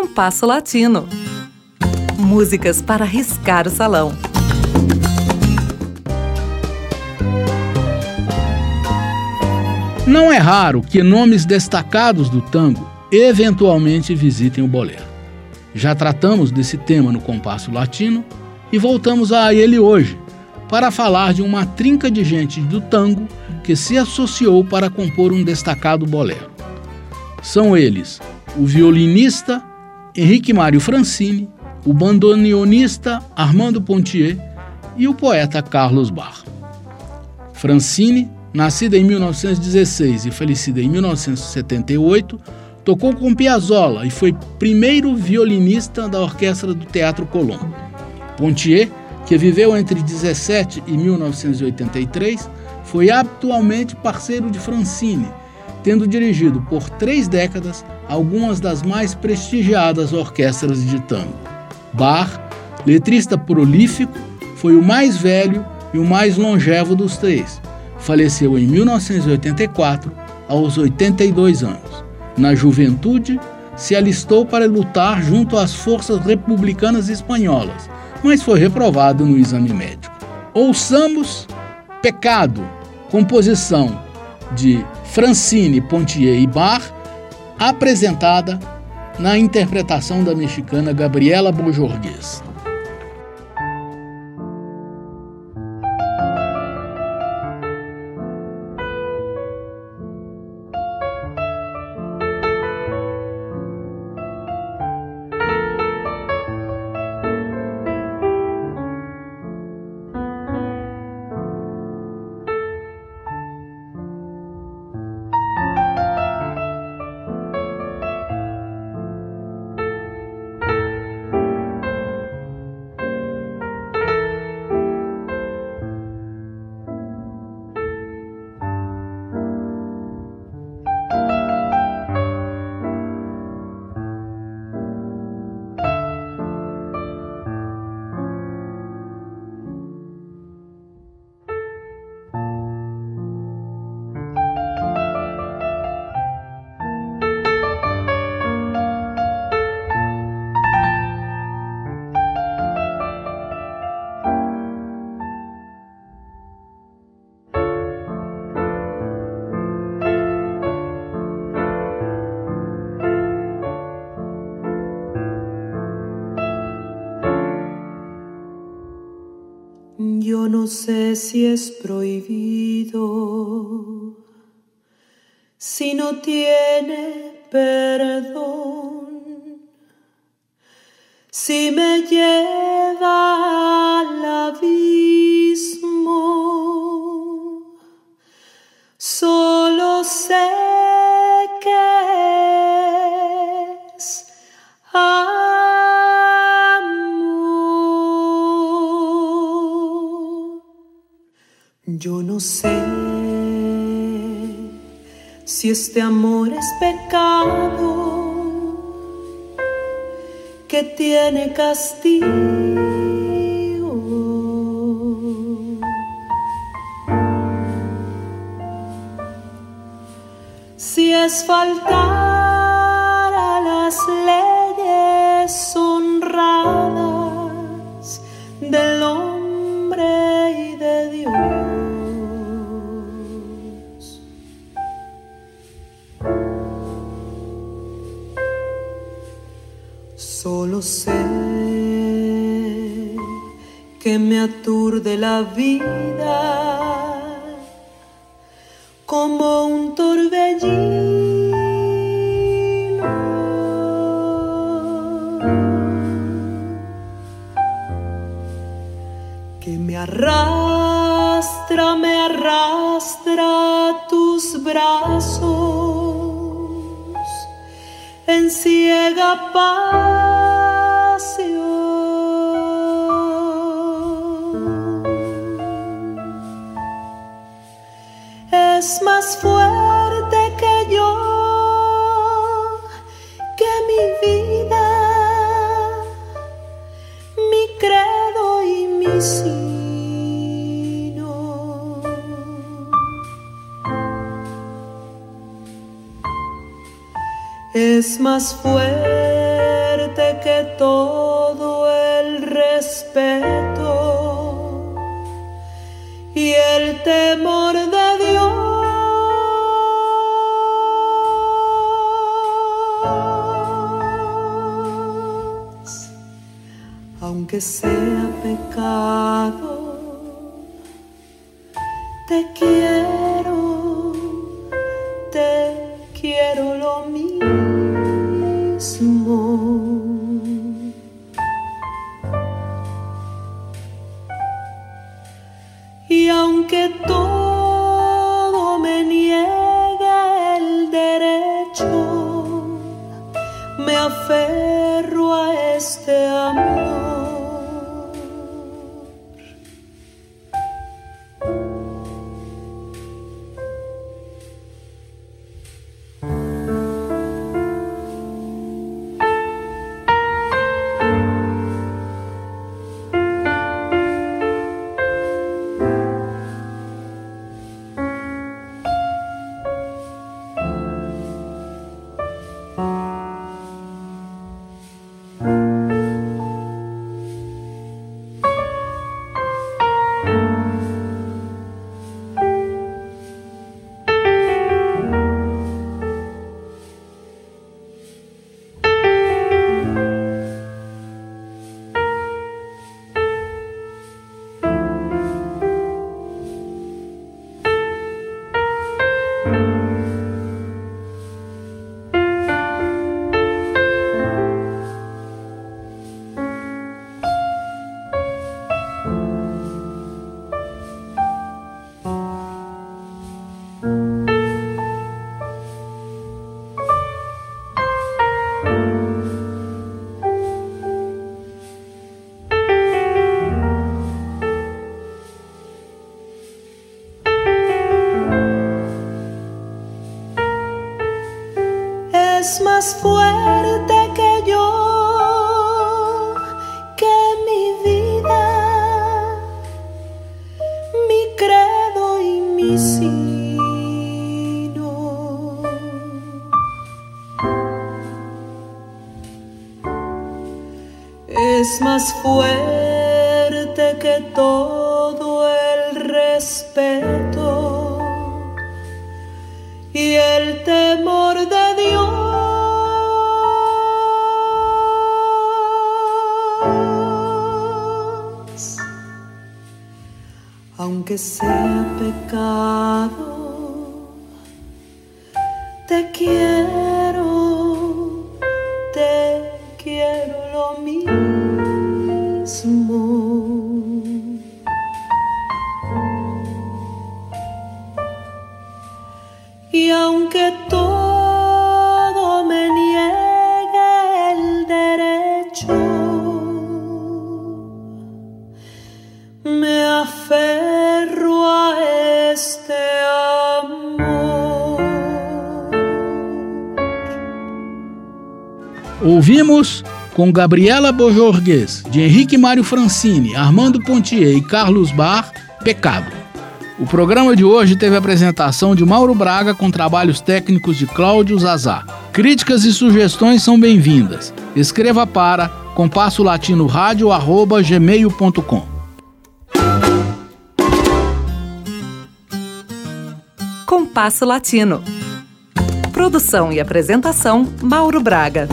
Compasso Latino. Músicas para riscar o salão. Não é raro que nomes destacados do tango eventualmente visitem o bolero. Já tratamos desse tema no Compasso Latino e voltamos a ele hoje para falar de uma trinca de gente do tango que se associou para compor um destacado bolero. São eles o violinista Henrique Mário Francini, o bandoneonista Armando Pontier e o poeta Carlos Barr. Francini, nascida em 1916 e falecida em 1978, tocou com Piazzolla e foi primeiro violinista da orquestra do Teatro Colón. Pontier, que viveu entre 17 e 1983, foi atualmente parceiro de Francini, tendo dirigido por três décadas algumas das mais prestigiadas orquestras de tango. Bach, letrista prolífico, foi o mais velho e o mais longevo dos três. Faleceu em 1984, aos 82 anos. Na juventude, se alistou para lutar junto às forças republicanas espanholas, mas foi reprovado no exame médico. Ouçamos Pecado, composição de Francine Pontier e Bar, apresentada na interpretação da mexicana Gabriela Bojorgues. Yo no sé si es prohibido, si no tiene perdón, si me lleva al abismo, Yo no sé si este amor es pecado que tiene castigo. Si es faltar a las leyes Solo sé que me aturde la vida ciega pasión. Es más fuerte que yo, que mi vida, mi credo y mi sí. Es más fuerte todo el respeto. Y el temor de Dios, aunque sea pecado, te quiero, fuerte que yo, que mi vida, mi credo y mi sino. Es más fuerte que todo el respeto Sea pecado, te quiero, Ouvimos com Gabriela Bojorgues, de Henrique Mário Francini, Armando Pontier e Carlos Bar, Pecado. O programa de hoje teve a apresentação de Mauro Braga com trabalhos técnicos de Cláudio Zazá. Críticas e sugestões são bem-vindas. Escreva para compasso latino rádio arroba gmail.com. Compasso Latino. Produção e apresentação Mauro Braga.